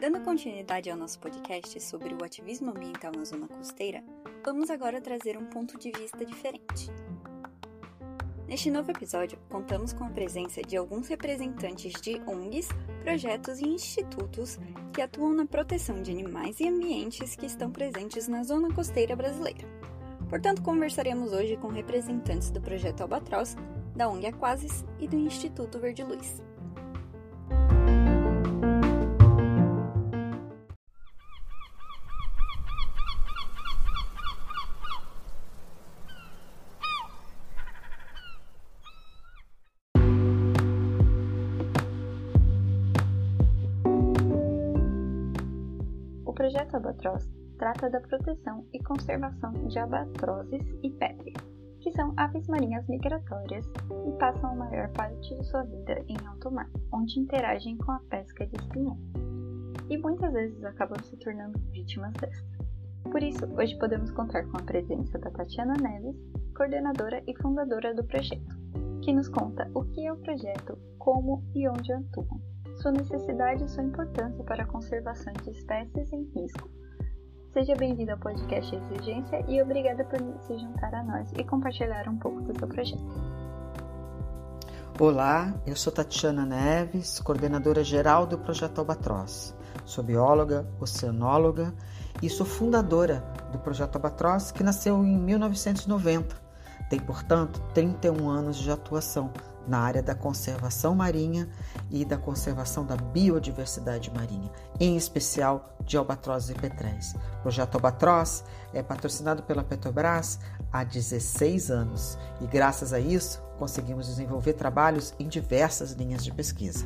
Dando continuidade ao nosso podcast sobre o ativismo ambiental na zona costeira, vamos agora trazer um ponto de vista diferente. Neste novo episódio, contamos com a presença de alguns representantes de ONGs, projetos e institutos que atuam na proteção de animais e ambientes que estão presentes na zona costeira brasileira. Portanto, conversaremos hoje com representantes do projeto Albatroz, da ONG Aquasis e do Instituto Verde Luz. projeto Albatroz trata da proteção e conservação de albatrozes e que são aves marinhas migratórias e passam a maior parte de sua vida em alto mar, onde interagem com a pesca de espinhel, e muitas vezes acabam se tornando vítimas desta. Por isso, hoje podemos contar com a presença da Tatiana Neves, coordenadora e fundadora do projeto, que nos conta o que é o projeto, como e onde atuam sua necessidade e sua importância para a conservação de espécies em risco. Seja bem-vindo ao podcast Exigência e obrigada por se juntar a nós e compartilhar um pouco do seu projeto. Olá, eu sou Tatiana Neves, coordenadora geral do Projeto Albatroz. Sou bióloga, oceanóloga e sou fundadora do Projeto Albatroz, que nasceu em 1990. Tem, portanto, 31 anos de atuação na área da conservação marinha e da conservação da biodiversidade marinha, em especial de albatrozes e petréis. O projeto Albatroz é patrocinado pela Petrobras há 16 anos e, graças a isso, conseguimos desenvolver trabalhos em diversas linhas de pesquisa.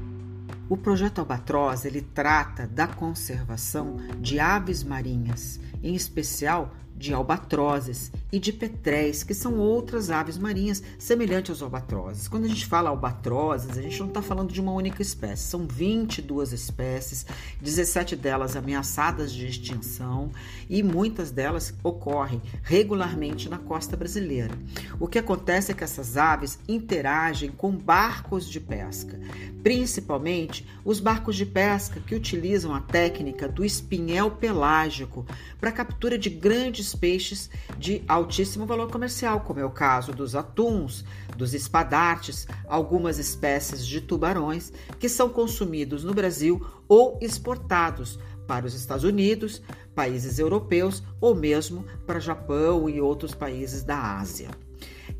O projeto Albatroz ele trata da conservação de aves marinhas, em especial de albatrozes e de petréis, que são outras aves marinhas semelhantes aos albatrozes. Quando a gente fala albatrozes, a gente não está falando de uma única espécie, são 22 espécies, 17 delas ameaçadas de extinção e muitas delas ocorrem regularmente na costa brasileira. O que acontece é que essas aves interagem com barcos de pesca, principalmente os barcos de pesca que utilizam a técnica do espinhel pelágico para captura de grandes peixes de altíssimo valor comercial, como é o caso dos atuns, dos espadartes, algumas espécies de tubarões que são consumidos no Brasil ou exportados para os Estados Unidos, países europeus ou mesmo para Japão e outros países da Ásia.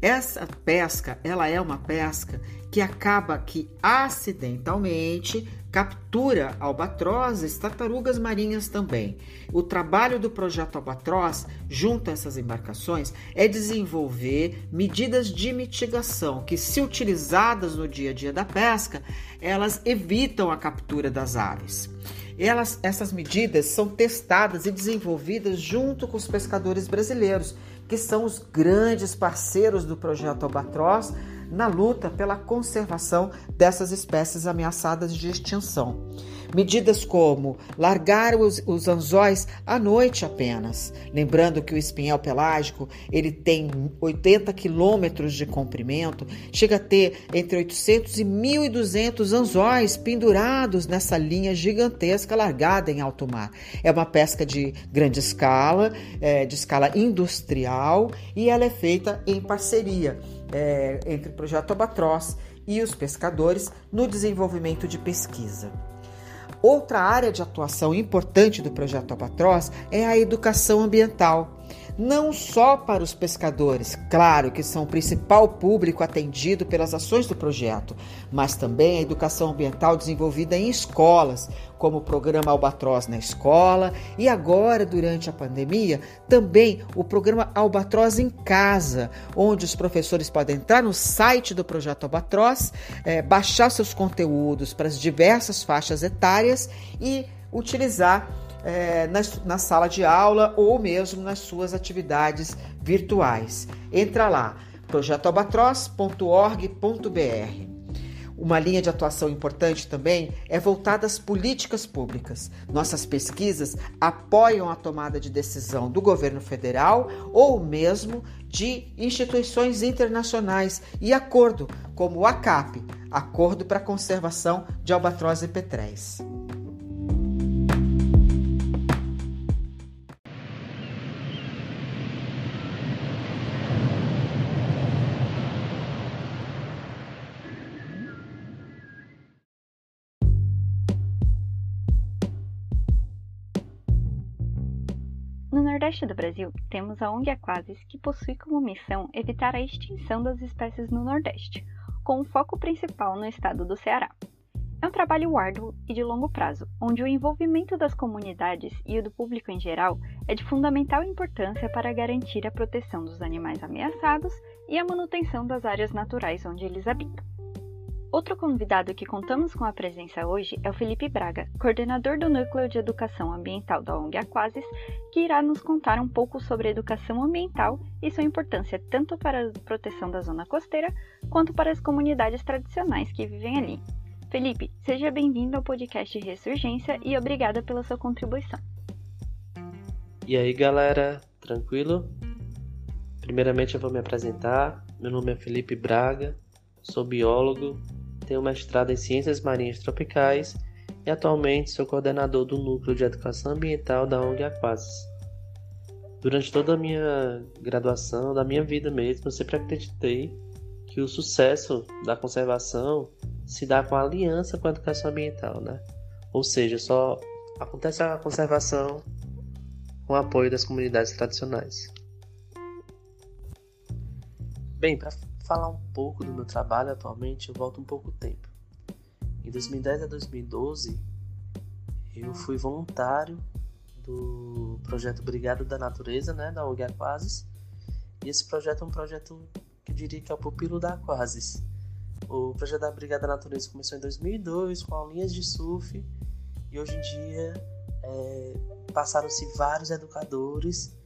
Essa pesca, ela é uma pesca que acaba que acidentalmente captura albatrozes, tartarugas marinhas também. O trabalho do projeto Albatroz, junto a essas embarcações, é desenvolver medidas de mitigação que, se utilizadas no dia a dia da pesca, elas evitam a captura das aves. Elas, essas medidas são testadas e desenvolvidas junto com os pescadores brasileiros, que são os grandes parceiros do projeto Albatroz na luta pela conservação dessas espécies ameaçadas de extinção. Medidas como largar os, os anzóis à noite apenas, lembrando que o espinhel pelágico ele tem 80 quilômetros de comprimento, chega a ter entre 800 e 1.200 anzóis pendurados nessa linha gigantesca largada em alto mar. É uma pesca de grande escala, é, de escala industrial e ela é feita em parceria é, entre o projeto Albatroz e os pescadores no desenvolvimento de pesquisa. Outra área de atuação importante do projeto Albatroz é a educação ambiental não só para os pescadores, claro que são o principal público atendido pelas ações do projeto, mas também a educação ambiental desenvolvida em escolas, como o programa Albatroz na escola e agora, durante a pandemia, também o programa Albatroz em casa, onde os professores podem entrar no site do projeto Albatroz, é, baixar seus conteúdos para as diversas faixas etárias e utilizar é, na, na, sala de aula ou mesmo nas suas atividades virtuais. Entra lá, projetoalbatroz.org.br. Uma linha de atuação importante também é voltada às políticas públicas. Nossas pesquisas apoiam a tomada de decisão do governo federal ou mesmo de instituições internacionais e acordo, como o ACAP, Acordo para a Conservação de Albatroz e Petréis. No Nordeste do Brasil, temos a ONG Aquasis, que possui como missão evitar a extinção das espécies no Nordeste, com o foco principal no estado do Ceará. É um trabalho árduo e de longo prazo, onde o envolvimento das comunidades e o do público em geral é de fundamental importância para garantir a proteção dos animais ameaçados e a manutenção das áreas naturais onde eles habitam. Outro convidado que contamos com a presença hoje é o Felipe Braga, coordenador do Núcleo de Educação Ambiental da ONG Aquasis, que irá nos contar um pouco sobre a educação ambiental e sua importância tanto para a proteção da zona costeira quanto para as comunidades tradicionais que vivem ali. Felipe, seja bem-vindo ao podcast Ressurgência e obrigada pela sua contribuição. E aí, galera, tranquilo? Primeiramente, eu vou me apresentar. Meu nome é Felipe Braga, sou biólogo tenho mestrado em Ciências Marinhas Tropicais e atualmente sou coordenador do Núcleo de Educação Ambiental da ONG Aquasis. Durante toda a minha graduação, da minha vida mesmo, eu sempre acreditei que o sucesso da conservação se dá com a aliança com a educação ambiental, né? Ou seja, só acontece a conservação com o apoio das comunidades tradicionais. Bem, para falar um pouco do meu trabalho atualmente, eu volto um pouco tempo. Em 2010 a 2012, eu fui voluntário do projeto Brigada da Natureza, né, da ONG Aquasis. E esse projeto é um projeto que eu diria que é o pupilo da Aquasis. O projeto da Brigada da Natureza começou em 2002 com aulinhas de surf e hoje em dia é, passaram-se vários educadores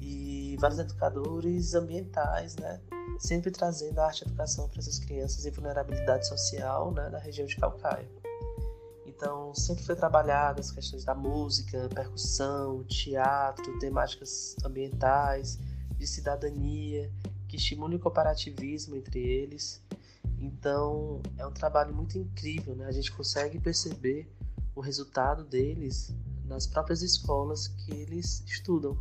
e vários educadores ambientais, né, sempre trazendo a arte e educação para essas crianças em vulnerabilidade social né, na região de Calcaia. Então, sempre foi trabalhado as questões da música, percussão, teatro, temáticas ambientais, de cidadania, que estimulem o cooperativismo entre eles. Então, é um trabalho muito incrível, né? A gente consegue perceber o resultado deles nas próprias escolas que eles estudam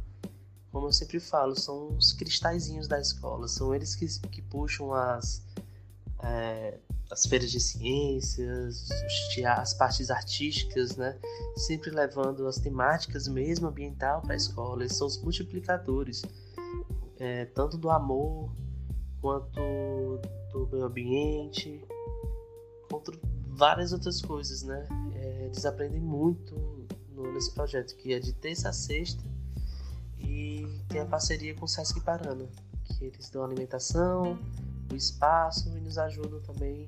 como eu sempre falo, são os cristalzinhos da escola, são eles que, que puxam as, é, as feiras de ciências, as partes artísticas, né? Sempre levando as temáticas mesmo ambiental para a escola. Eles são os multiplicadores, é, tanto do amor quanto do meio ambiente, quanto várias outras coisas, né? É, eles aprendem muito no, nesse projeto, que é de terça a sexta e tem a parceria com o Sesc Parana, que eles dão alimentação, o espaço e nos ajudam também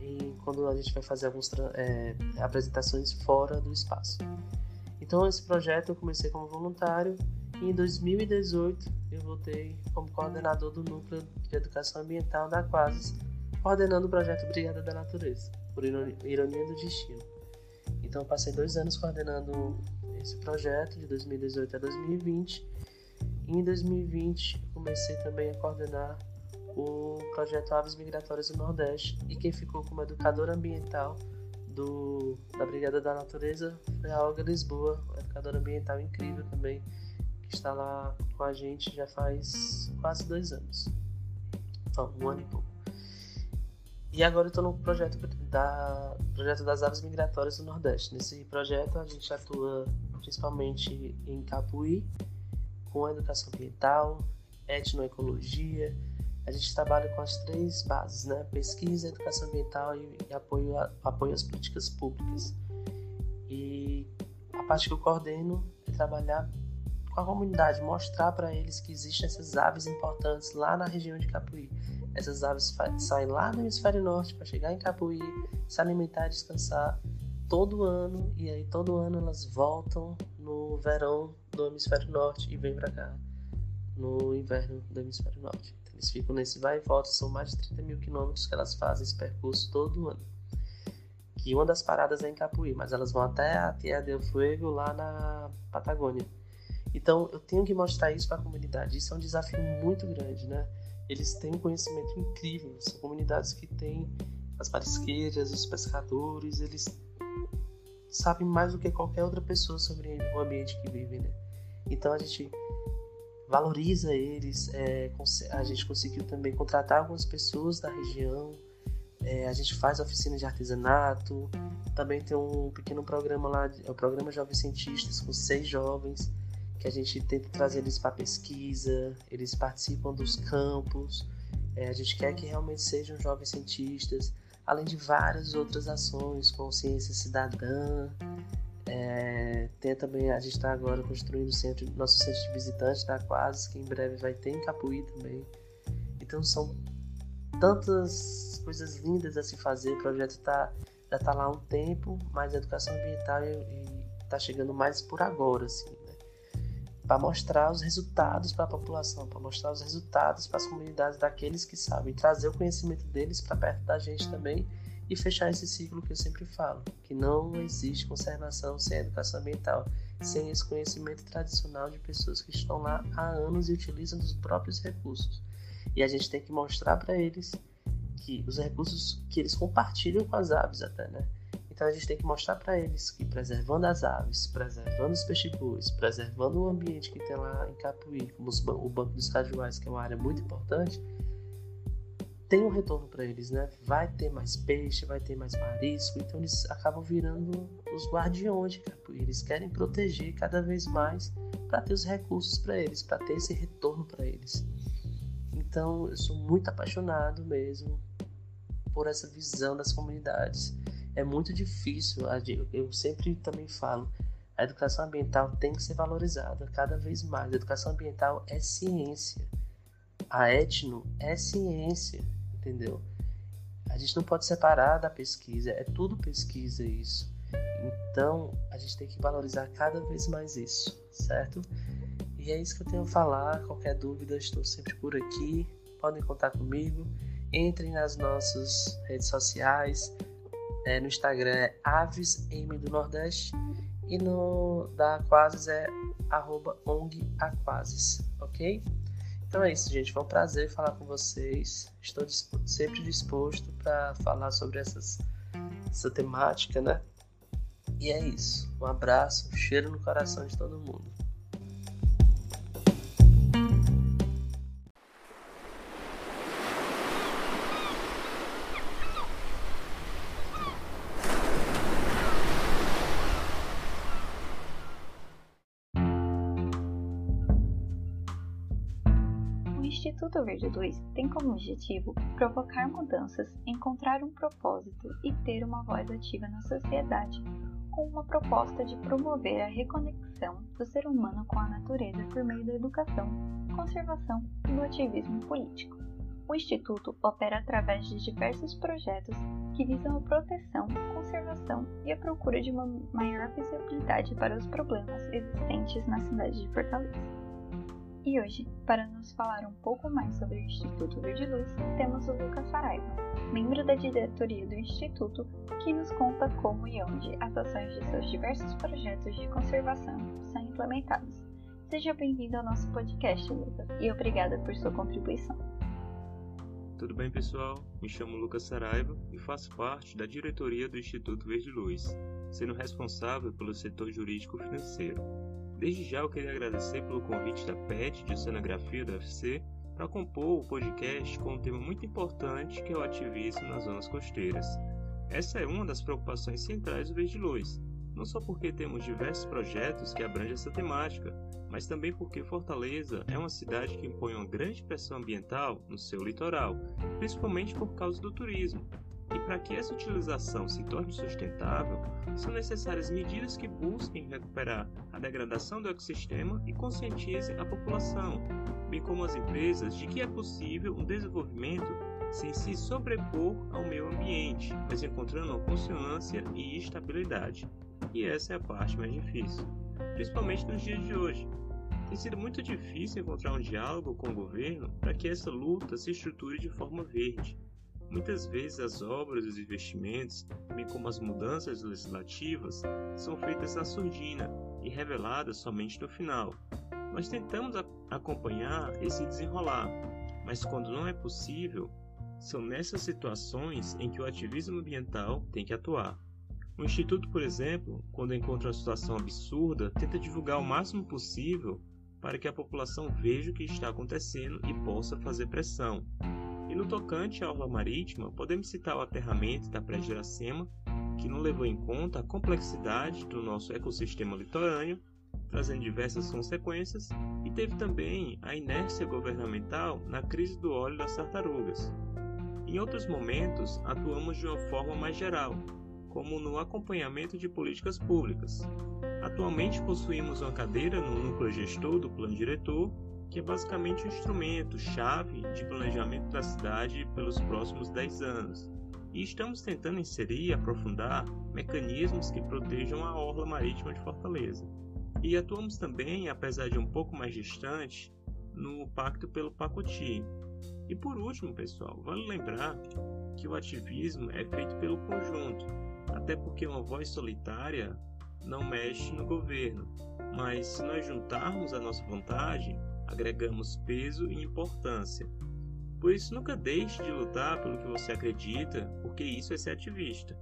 em, quando a gente vai fazer algumas é, apresentações fora do espaço. Então esse projeto eu comecei como voluntário e em 2018 eu voltei como coordenador do Núcleo de Educação Ambiental da Quasis, coordenando o projeto Brigada da Natureza, por ironia do destino. Então passei dois anos coordenando esse projeto de 2018 a 2020 e em 2020 comecei também a coordenar o projeto Aves Migratórias do Nordeste e quem ficou como educadora ambiental do, da Brigada da Natureza foi a Olga Lisboa, uma educadora ambiental incrível também, que está lá com a gente já faz quase dois anos. Um ano e pouco. E agora eu estou no projeto, da, projeto das aves migratórias do Nordeste. Nesse projeto a gente atua principalmente em Capuí, com educação ambiental, etnoecologia. A gente trabalha com as três bases, né? Pesquisa, educação ambiental e, e apoio, a, apoio às políticas públicas. E a parte que eu coordeno é trabalhar com a comunidade, mostrar para eles que existem essas aves importantes lá na região de Capuí. Essas aves saem lá do hemisfério norte para chegar em Capuí, se alimentar descansar todo ano e aí todo ano elas voltam no verão do hemisfério norte e vêm para cá no inverno do hemisfério norte. Então, eles ficam nesse vai e volta, são mais de 30 mil quilômetros que elas fazem esse percurso todo ano. E uma das paradas é em Capuí, mas elas vão até a Tierra del Fuego lá na Patagônia. Então eu tenho que mostrar isso para a comunidade. Isso é um desafio muito grande, né? Eles têm um conhecimento incrível. São comunidades que têm as marisqueiras, os pescadores, eles sabem mais do que qualquer outra pessoa sobre o ambiente que vivem, né? Então a gente valoriza eles, é, a gente conseguiu também contratar algumas pessoas da região, é, a gente faz oficina de artesanato, também tem um pequeno programa lá, é o programa Jovens Cientistas, com seis jovens, que a gente tenta trazer eles para pesquisa, eles participam dos campos, é, a gente quer que realmente sejam jovens cientistas, além de várias outras ações, com ciência cidadã, é, tem também, a gente está agora construindo o centro, nosso centro de visitantes da Quases, que em breve vai ter em Capuí também. Então são tantas coisas lindas a se fazer, o projeto tá, já está lá há um tempo, mas a educação ambiental está chegando mais por agora, assim, né? para mostrar os resultados para a população, para mostrar os resultados para as comunidades daqueles que sabem, trazer o conhecimento deles para perto da gente também e fechar esse ciclo que eu sempre falo, que não existe conservação sem educação ambiental, sem esse conhecimento tradicional de pessoas que estão lá há anos e utilizam os próprios recursos. E a gente tem que mostrar para eles que os recursos que eles compartilham com as aves até, né? Então a gente tem que mostrar para eles que preservando as aves, preservando os peixes preservando o ambiente que tem lá em Capuí, como o Banco dos Cajuais, que é uma área muito importante, tem um retorno para eles, né? Vai ter mais peixe, vai ter mais marisco, então eles acabam virando os guardiões de Capuí. Eles querem proteger cada vez mais para ter os recursos para eles, para ter esse retorno para eles. Então eu sou muito apaixonado mesmo por essa visão das comunidades. É muito difícil, eu sempre também falo, a educação ambiental tem que ser valorizada cada vez mais. A educação ambiental é ciência. A etno é ciência entendeu? A gente não pode separar da pesquisa, é tudo pesquisa isso. Então, a gente tem que valorizar cada vez mais isso, certo? E é isso que eu tenho a falar. Qualquer dúvida, estou sempre por aqui. Podem contar comigo. Entrem nas nossas redes sociais. É, no Instagram é avesm do Nordeste e no da Aquasis é arroba ok? Então é isso, gente. Foi um prazer falar com vocês. Estou sempre disposto para falar sobre essas, essa temática, né? E é isso. Um abraço, um cheiro no coração de todo mundo. Instituto Verde 2 tem como objetivo provocar mudanças, encontrar um propósito e ter uma voz ativa na sociedade, com uma proposta de promover a reconexão do ser humano com a natureza por meio da educação, conservação e do ativismo político. O Instituto opera através de diversos projetos que visam a proteção, conservação e a procura de uma maior visibilidade para os problemas existentes na cidade de Fortaleza. E hoje, para nos falar um pouco mais sobre o Instituto Verde Luz, temos o Lucas Saraiva, membro da diretoria do Instituto, que nos conta como e onde as ações de seus diversos projetos de conservação são implementadas. Seja bem-vindo ao nosso podcast, Lucas, e obrigada por sua contribuição. Tudo bem, pessoal? Me chamo Lucas Saraiva e faço parte da diretoria do Instituto Verde Luz, sendo responsável pelo setor jurídico financeiro. Desde já eu queria agradecer pelo convite da PET de Oceanografia da UFC para compor o podcast com um tema muito importante que é o ativismo nas zonas costeiras. Essa é uma das preocupações centrais do Verde Luz, não só porque temos diversos projetos que abrangem essa temática, mas também porque Fortaleza é uma cidade que impõe uma grande pressão ambiental no seu litoral, principalmente por causa do turismo, e para que essa utilização se torne sustentável, são necessárias medidas que busquem recuperar a degradação do ecossistema e conscientizem a população, bem como as empresas, de que é possível um desenvolvimento sem se sobrepor ao meio ambiente, mas encontrando uma consonância e estabilidade. E essa é a parte mais difícil, principalmente nos dias de hoje. Tem sido muito difícil encontrar um diálogo com o governo para que essa luta se estruture de forma verde Muitas vezes as obras e os investimentos, bem como as mudanças legislativas, são feitas na surdina e reveladas somente no final. Nós tentamos acompanhar esse desenrolar, mas quando não é possível, são nessas situações em que o ativismo ambiental tem que atuar. O Instituto, por exemplo, quando encontra uma situação absurda, tenta divulgar o máximo possível para que a população veja o que está acontecendo e possa fazer pressão. No tocante à orla marítima, podemos citar o aterramento da Praia de Iracema, que não levou em conta a complexidade do nosso ecossistema litorâneo, trazendo diversas consequências, e teve também a inércia governamental na crise do óleo das tartarugas. Em outros momentos, atuamos de uma forma mais geral, como no acompanhamento de políticas públicas. Atualmente possuímos uma cadeira no núcleo gestor do plano diretor, que é basicamente um instrumento chave de planejamento da cidade pelos próximos 10 anos. E estamos tentando inserir e aprofundar mecanismos que protejam a orla marítima de Fortaleza. E atuamos também, apesar de um pouco mais distante, no Pacto pelo Pacoti. E por último, pessoal, vale lembrar que o ativismo é feito pelo conjunto, até porque uma voz solitária não mexe no governo, mas se nós juntarmos a nossa vontade, agregamos peso e importância. Por isso, nunca deixe de lutar pelo que você acredita, porque isso é ser ativista.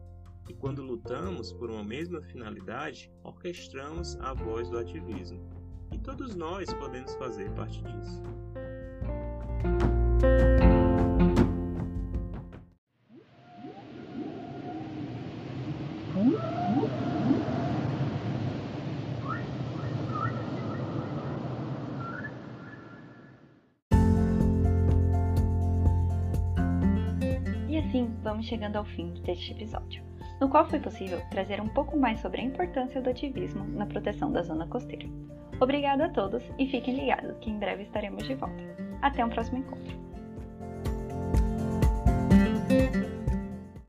E quando lutamos por uma mesma finalidade, orquestramos a voz do ativismo. E todos nós podemos fazer parte disso. Vamos chegando ao fim deste episódio, no qual foi possível trazer um pouco mais sobre a importância do ativismo na proteção da zona costeira. Obrigado a todos e fiquem ligados que em breve estaremos de volta. Até um próximo encontro.